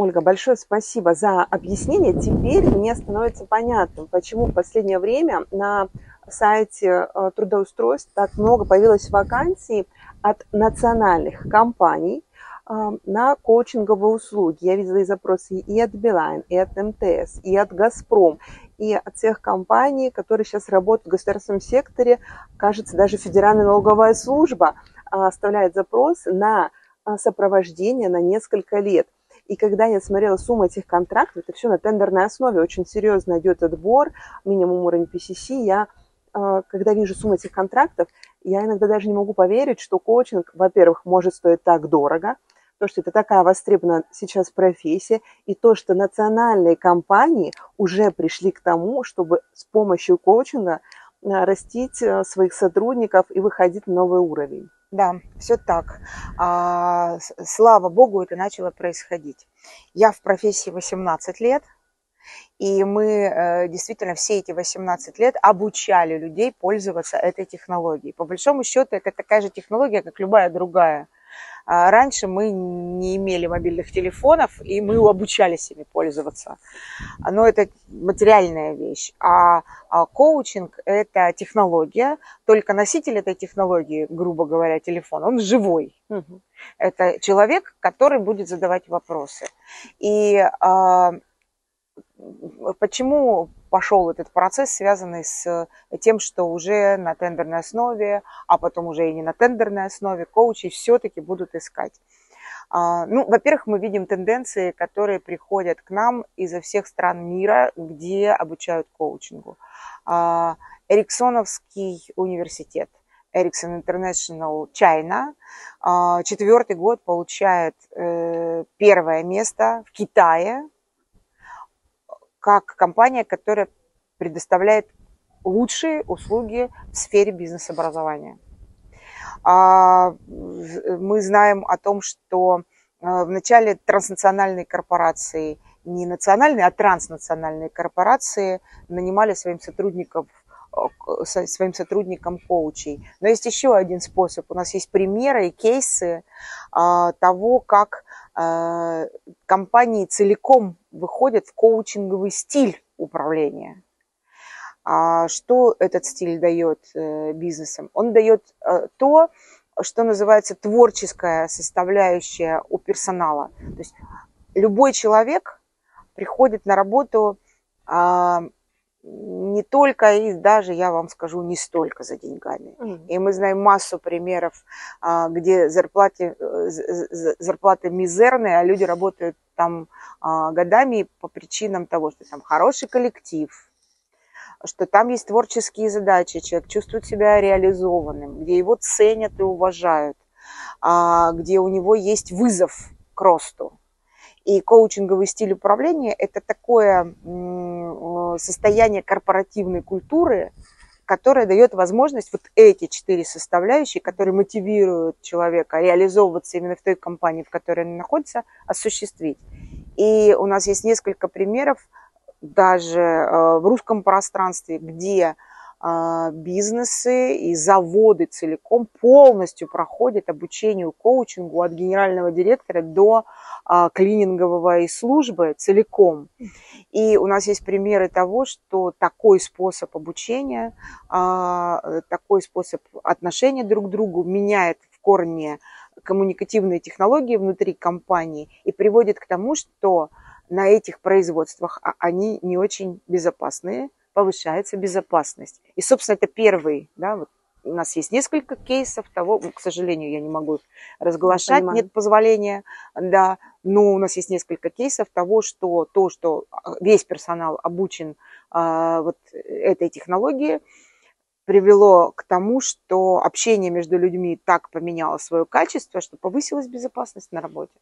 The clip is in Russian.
Ольга, большое спасибо за объяснение. Теперь мне становится понятным, почему в последнее время на сайте э, трудоустройств так много появилось вакансий от национальных компаний э, на коучинговые услуги. Я видела и запросы и от Билайн, и от МТС, и от Газпром, и от тех компаний, которые сейчас работают в государственном секторе. Кажется, даже Федеральная налоговая служба э, оставляет запрос на сопровождение на несколько лет. И когда я смотрела сумму этих контрактов, это все на тендерной основе, очень серьезно идет отбор, минимум уровень PCC, я а, когда вижу сумму этих контрактов, я иногда даже не могу поверить, что коучинг, во-первых, может стоить так дорого, то, что это такая востребованная сейчас профессия, и то, что национальные компании уже пришли к тому, чтобы с помощью коучинга а, растить а, своих сотрудников и выходить на новый уровень. Да, все так. А, слава богу, это начало происходить. Я в профессии 18 лет, и мы э, действительно все эти 18 лет обучали людей пользоваться этой технологией. По большому счету, это такая же технология, как любая другая. А раньше мы не имели мобильных телефонов, и мы обучались ими пользоваться. Но это материальная вещь. А, а коучинг – это технология, только носитель этой технологии, грубо говоря, телефон, он живой. Угу. Это человек, который будет задавать вопросы. И а, Почему пошел этот процесс, связанный с тем, что уже на тендерной основе, а потом уже и не на тендерной основе, коучи все-таки будут искать? А, ну, во-первых, мы видим тенденции, которые приходят к нам изо всех стран мира, где обучают коучингу. А, Эриксоновский университет, Ericsson International China, четвертый год получает э, первое место в Китае как компания, которая предоставляет лучшие услуги в сфере бизнес-образования. А, мы знаем о том, что а, в начале транснациональные корпорации, не национальные, а транснациональные корпорации нанимали своим сотрудникам своим сотрудникам коучей. Но есть еще один способ. У нас есть примеры и кейсы а, того, как компании целиком выходят в коучинговый стиль управления. А что этот стиль дает э, бизнесам? Он дает э, то, что называется творческая составляющая у персонала. То есть любой человек приходит на работу а, не только и даже, я вам скажу, не столько за деньгами. Mm. И мы знаем массу примеров, а, где зарплаты, э, зарплаты мизерные, а люди работают там а, годами по причинам того, что там хороший коллектив, что там есть творческие задачи, человек чувствует себя реализованным, где его ценят и уважают, а, где у него есть вызов к росту. И коучинговый стиль управления – это такое состояние корпоративной культуры, которое дает возможность вот эти четыре составляющие, которые мотивируют человека реализовываться именно в той компании, в которой он находится, осуществить. И у нас есть несколько примеров даже э, в русском пространстве, где э, бизнесы и заводы целиком полностью проходят обучение коучингу от генерального директора до а, клинингового и службы целиком. И у нас есть примеры того, что такой способ обучения, а, такой способ отношения друг к другу меняет в корне коммуникативные технологии внутри компании и приводит к тому, что на этих производствах а, они не очень безопасные, повышается безопасность. И, собственно, это первый да, вот у нас есть несколько кейсов того, к сожалению, я не могу их разглашать, нет позволения, да, но у нас есть несколько кейсов того, что то, что а, весь персонал обучен а, вот этой технологии, привело к тому, что общение между людьми так поменяло свое качество, что повысилась безопасность на работе.